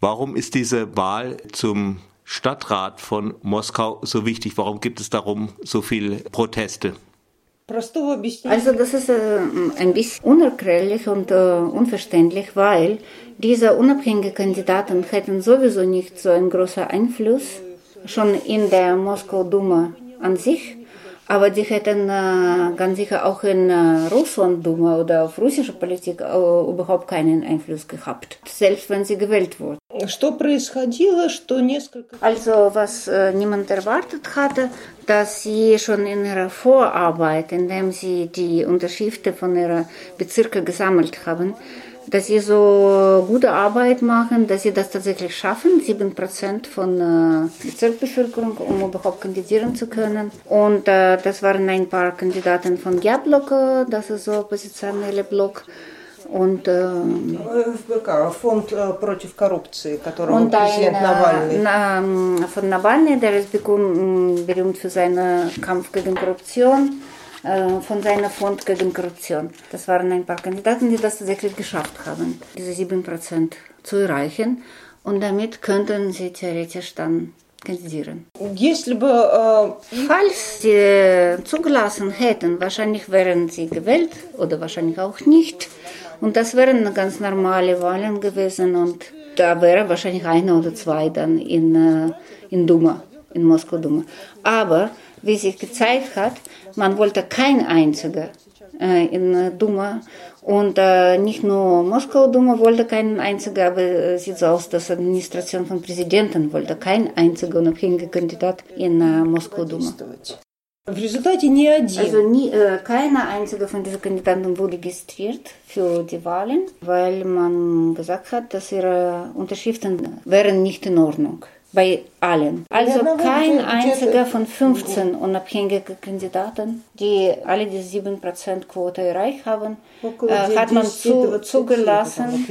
Warum ist diese Wahl zum Stadtrat von Moskau so wichtig? Warum gibt es darum so viele Proteste? Also das ist äh, ein bisschen unerklärlich und äh, unverständlich, weil diese unabhängigen Kandidaten hätten sowieso nicht so einen großen Einfluss schon in der Moskau Duma an sich. Aber die hätten äh, ganz sicher auch in äh, Russland Duma oder auf russische Politik äh, überhaupt keinen Einfluss gehabt, selbst wenn sie gewählt wurden. Also was äh, niemand erwartet hatte, dass sie schon in ihrer Vorarbeit, indem sie die Unterschriften von ihrer Bezirke gesammelt haben, dass sie so gute Arbeit machen, dass sie das tatsächlich schaffen, 7% von äh, Bezirksbevölkerung, um überhaupt kandidieren zu können. Und äh, das waren ein paar Kandidaten von GER-Block, das ist so oppositionelle Block. Und, äh, ФБК, Фонд против коррупции, которого Präsident Nawalny. Na, von Nawalny, der ist berühmt für seinen Kampf gegen Korruption. Äh, von seiner Fond gegen Korruption. Das waren ein paar Kandidaten, die das tatsächlich geschafft haben, diese 7% zu erreichen. Und damit könnten sie theoretisch dann kandidieren. Äh Falls sie zugelassen hätten, wahrscheinlich wären sie gewählt oder wahrscheinlich auch nicht. Und das wären ganz normale Wahlen gewesen und da wäre wahrscheinlich eine oder zwei dann in, äh, in Duma, in Moskau Duma. Aber wie sich gezeigt hat, man wollte kein einziger äh, in Duma und äh, nicht nur Moskau Duma wollte keinen einziger, aber äh, sieht so aus, dass die Administration von Präsidenten wollte kein einziger unabhängiger Kandidat in äh, Moskau Duma. В результате ни один. Also nie, äh, keiner einzige von diesen Kandidaten wurde registriert für die Wahlen, weil man gesagt hat, dass ihre Unterschriften wären nicht in Ordnung bei allen. Also kein einziger von 15 unabhängigen Kandidaten, die alle die 7% Quote erreicht haben, äh, hat man zu, zugelassen.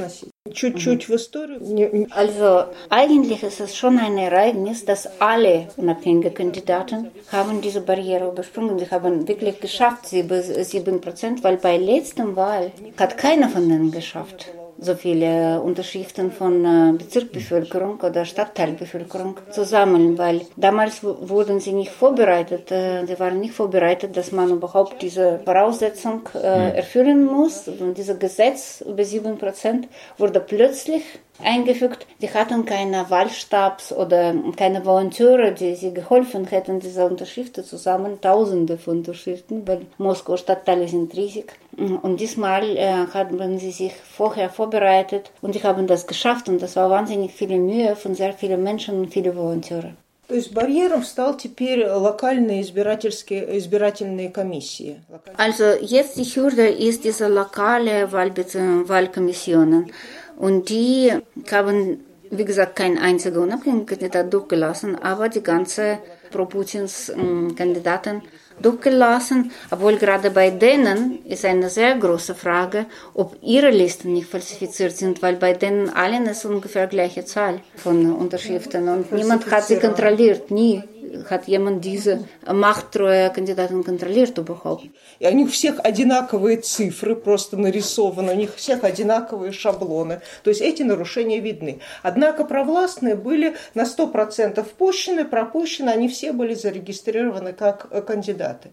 Also eigentlich ist es schon ein Ereignis, dass alle unabhängigen Kandidaten haben diese Barriere übersprungen. Sie haben wirklich geschafft, 7%, weil bei letzter Wahl hat keiner von denen geschafft so viele Unterschriften von äh, Bezirksbevölkerung oder Stadtteilbevölkerung zu sammeln, weil damals wurden sie nicht vorbereitet. Äh, sie waren nicht vorbereitet, dass man überhaupt diese Voraussetzung äh, erfüllen muss. Und dieses Gesetz über 7 Prozent wurde plötzlich eingefügt. Die hatten keine Wahlstabs oder keine Volontäre, die sie geholfen hätten, diese Unterschriften zu sammeln. Tausende von Unterschriften, weil Moskau Stadtteile sind riesig. Und diesmal äh, haben sie sich vorher vorbereitet und sie haben das geschafft und das war wahnsinnig viel Mühe von sehr vielen Menschen und vielen Volontäre. То есть барьером стал теперь локальные избирательские, избирательные комиссии. Also jetzt die Hürde ist diese lokale Wahlkommissionen. Und die haben, wie gesagt, kein einziger unabhängiger Kandidat durchgelassen, aber die ganze Pro-Putins Kandidaten durchgelassen, obwohl gerade bei denen ist eine sehr große Frage, ob ihre Listen nicht falsifiziert sind, weil bei denen allen ist ungefähr gleiche Zahl von Unterschriften und niemand hat sie kontrolliert, nie hat jemand diese махтроя кандидатов контролирует überhaupt? И у них всех одинаковые цифры просто нарисованы, у них всех одинаковые шаблоны. То есть эти нарушения видны. Однако провластные были на 100% пущены, пропущены, они все были зарегистрированы как кандидаты.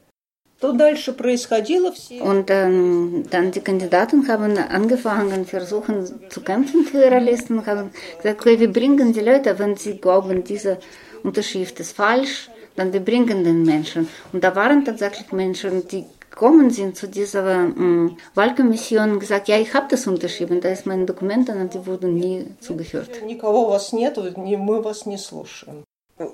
Что дальше происходило? Und ähm, dann die Kandidaten haben angefangen, versuchen zu kämpfen für ihre Listen, haben gesagt, okay, wir bringen die Leute, wenn sie glauben, diese Unterschrift ist falsch, dann wir bringen den Menschen. Und da waren tatsächlich Menschen, die gekommen sind zu dieser ähm, Wahlkommission und gesagt, ja, ich habe das unterschrieben, da ist mein Dokument, und die wurden nie zugehört. Никого вас нет, мы вас не слушаем.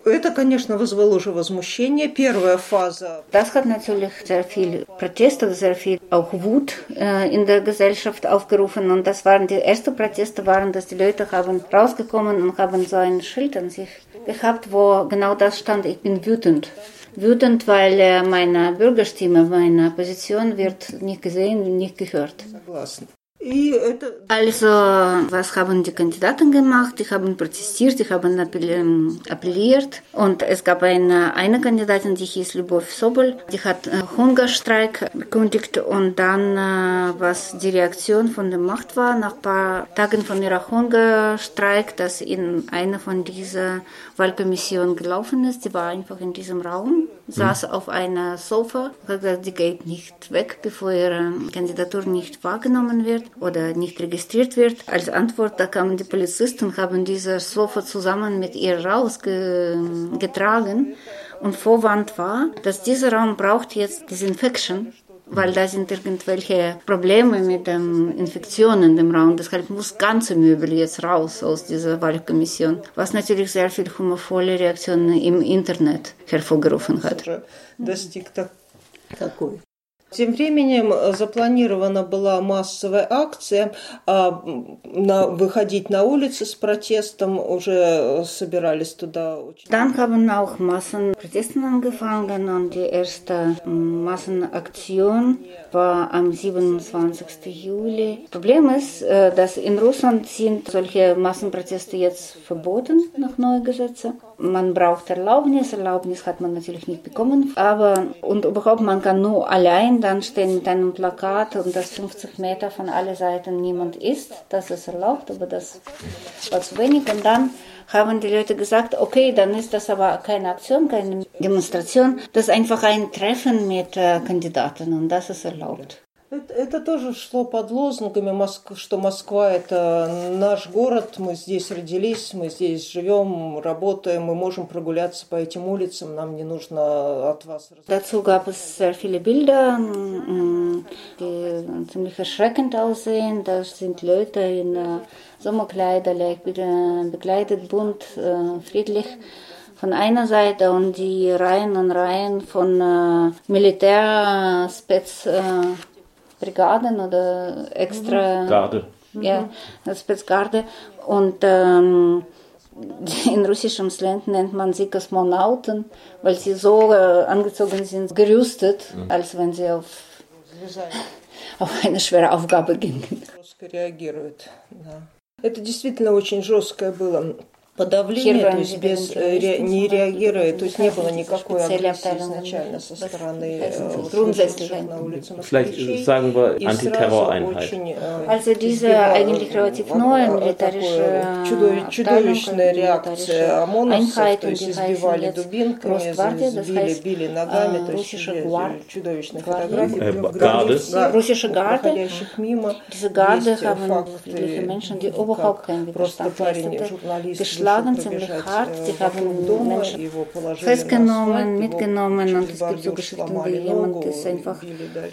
Это, конечно, вызвало уже возмущение. Первая фаза. Das hat natürlich sehr viel Protest oder sehr viel auch Wut äh, in der Gesellschaft aufgerufen. Und das waren die ersten Proteste, waren, dass die Leute haben rausgekommen und haben so ein Schild an sich gehabt, wo genau das stand: Ich bin wütend. Wütend, weil äh, meine Bürgerstimme, meine Position wird nicht gesehen, nicht gehört. Согласна. Also, was haben die Kandidaten gemacht? Die haben protestiert, die haben appelliert. Und es gab eine, eine Kandidatin, die hieß Lubov Sobol, die hat Hungerstreik bekündigt. Und dann, was die Reaktion von der Macht war, nach ein paar Tagen von ihrer Hungerstreik, dass in einer von dieser Wahlkommission gelaufen ist. Sie war einfach in diesem Raum, saß mhm. auf einer Sofa, hat gesagt, sie geht nicht weg, bevor ihre Kandidatur nicht wahrgenommen wird oder nicht registriert wird. Als Antwort, da kamen die Polizisten haben dieses Sofa zusammen mit ihr rausgetragen und Vorwand war, dass dieser Raum braucht jetzt Desinfection weil da sind irgendwelche Probleme mit den Infektionen im Raum. Deshalb muss ganze Möbel jetzt raus aus dieser Wahlkommission, was natürlich sehr viel humorvolle Reaktionen im Internet hervorgerufen hat. Тем временем э, запланирована была массовая акция, а на, выходить на улицы с протестом уже э, собирались туда. Dann haben auch Massenproteste angefangen und die erste Massenaktion war am 27. Juli. Problem ist, äh, dass in Russland sind solche Massenproteste jetzt verboten nach neuen Gesetzen. Man braucht Erlaubnis, Erlaubnis hat man natürlich nicht bekommen, aber und überhaupt man kann nur allein dann stehen mit einem Plakat und das 50 Meter von alle Seiten niemand ist. Das ist erlaubt, aber das war zu wenig. Und dann haben die Leute gesagt, okay, dann ist das aber keine Aktion, keine Demonstration, das ist einfach ein Treffen mit äh, Kandidaten und das ist erlaubt. Это, это тоже шло под лозунгами, что Москва – это наш город, мы здесь родились, мы здесь живем, работаем, мы можем прогуляться по этим улицам, нам не нужно от вас... Dazu gab es sehr viele Bilder, die ziemlich erschreckend aussehen. Da sind Leute in Sommerkleider, begleitet, bunt, friedlich von einer Seite und die Reihen und Reihen von äh, Militärspez äh, Brigaden oder extra. Garde. Ja, Spezgarde. Und ähm, in russischem Slang nennt man sie Kosmonauten, weil sie so äh, angezogen sind, gerüstet, mhm. als wenn sie auf, auf eine schwere Aufgabe gingen. Это действительно очень жесткое было подавление, то есть без, ре, не реагируя, то есть не было никакой агрессии изначально со стороны служащих на улице Vielleicht sagen wir Antiterroreinheit. Also diese eigentlich relativ neue militärische чудовищная реакция ОМОНовцев, то есть избивали дубинками, били, били ногами, то есть чудовищные фотографии russische Garde, мимо, diese Garde haben friedliche Menschen, die überhaupt keinen Widerstand leisteten, geschlagen, ziemlich hart. Sie haben Menschen festgenommen, mitgenommen und es gibt so Geschichten, wie jemand ist einfach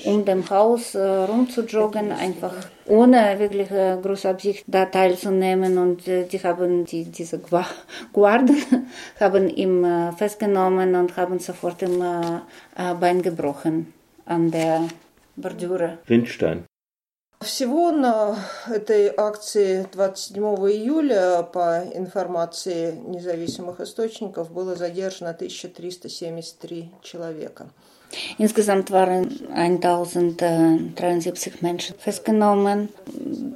um dem Haus äh, rumzujoggen, einfach ohne wirklich äh, große Absicht da teilzunehmen und äh, die haben die, diese Guarden haben ihn äh, festgenommen und haben sofort im äh, Bein gebrochen an der Bordüre. Windstein. Всего на этой акции 27 июля, по информации независимых источников, было задержано 1373 человека. Insgesamt waren 1073 Menschen festgenommen.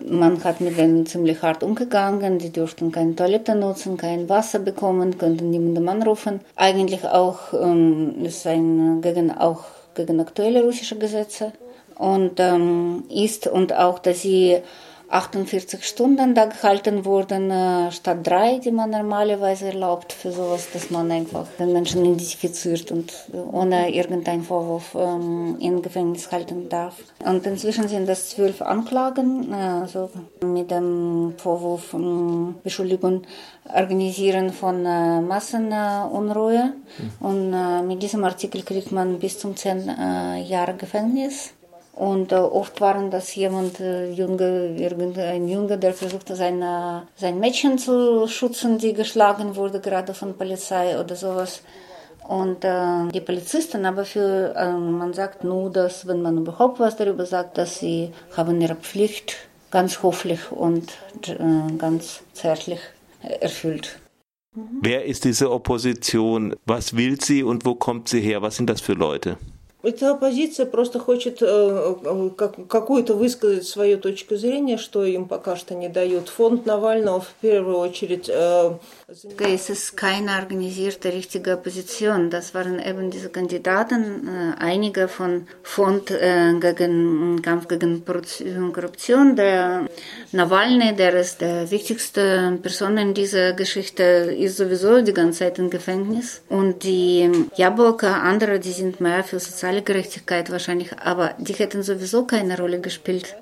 Man hat mit denen ziemlich hart umgegangen. Die durften keine Toilette nutzen, kein Wasser bekommen, konnten niemandem anrufen. Eigentlich auch ähm, ist ein gegen auch gegen aktuelle russische Gesetze und ähm, ist und auch, dass sie 48 Stunden da gehalten wurden, äh, statt drei, die man normalerweise erlaubt für sowas, dass man einfach den Menschen identifiziert und ohne irgendeinen Vorwurf ähm, in Gefängnis halten darf. Und inzwischen sind das zwölf Anklagen, äh, also mit dem Vorwurf ähm, Beschuldigung Organisieren von äh, Massenunruhe. Mhm. Und äh, mit diesem Artikel kriegt man bis zum zehn äh, Jahre Gefängnis. Und äh, oft waren das jemand, äh, Junge, irgendein Junge, der versuchte, seine, sein Mädchen zu schützen, die geschlagen wurde, gerade von Polizei oder sowas. Und äh, die Polizisten aber für, äh, man sagt nur, dass, wenn man überhaupt was darüber sagt, dass sie haben ihre Pflicht ganz hoffentlich und äh, ganz zärtlich erfüllt. Wer ist diese Opposition? Was will sie und wo kommt sie her? Was sind das für Leute? Эта оппозиция просто хочет э, какую-то высказать свою точку зрения, что им пока что не дают. Фонд Навального в первую очередь... Äh, es ist keine organisierte richtige Opposition. Das waren eben diese Kandidaten, äh, einige von Fond äh, gegen Kampf gegen Korruption. Der Nawalny, der ist der wichtigste Person in dieser Geschichte, ist sowieso die ganze Zeit im Gefängnis. Und die Jaboka, andere, die sind mehr für soziale Gerechtigkeit wahrscheinlich, aber die hätten sowieso keine Rolle gespielt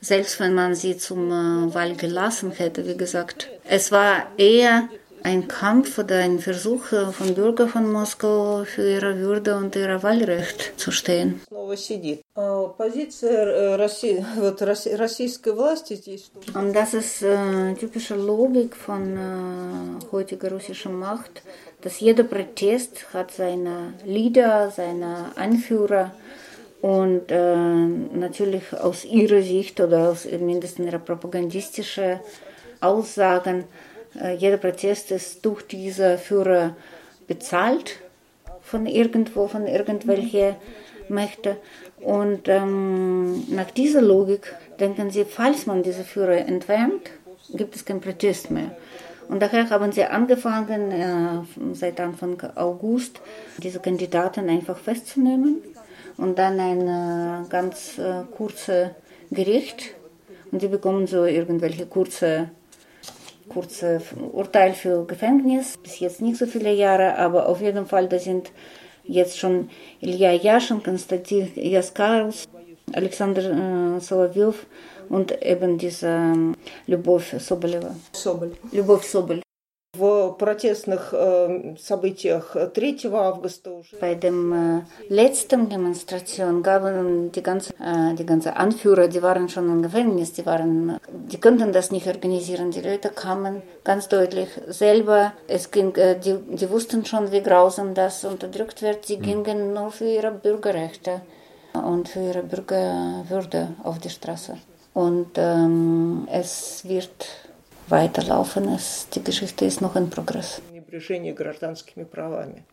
selbst wenn man sie zum äh, Wahl gelassen hätte, wie gesagt. Es war eher ein Kampf oder ein Versuch äh, von Bürgern von Moskau für ihre Würde und ihr Wahlrecht zu stehen. Und das ist äh, typische Logik von äh, heutiger russischer Macht, dass jeder Protest hat seine Leader, seine Anführer und äh, natürlich aus ihrer Sicht oder aus mindestens ihrer propagandistischen Aussagen, äh, jeder Protest ist durch diese Führer bezahlt von irgendwo, von irgendwelchen Mächten. Und ähm, nach dieser Logik denken sie, falls man diese Führer entfernt, gibt es keinen Protest mehr. Und daher haben sie angefangen, äh, seit Anfang August diese Kandidaten einfach festzunehmen und dann ein äh, ganz äh, kurzes Gericht und sie bekommen so irgendwelche kurze kurze Urteil für Gefängnis, bis jetzt nicht so viele Jahre, aber auf jeden Fall, da sind Ецшин Илья Яшин, Константин Яскарлс, Александр э, Соловьев und eben diese Любовь Соболева. Соболь. Любовь Соболь. В протестных äh, событиях 3 августа уже. Bei dem äh, letzten Demonstration gaben die ganze, äh, die ganze Anführer, die waren schon im Gefängnis, die waren, die konnten das nicht organisieren. Die Leute kamen ganz deutlich selber. Es ging, äh, die, die wussten schon, wie grausam das unterdrückt wird. Sie mhm. gingen nur für ihre Bürgerrechte und für ihre Bürgerwürde auf die Straße. Und ähm, es wird weiterlaufen. Es, die Geschichte ist noch in Progress. гражданскими правами.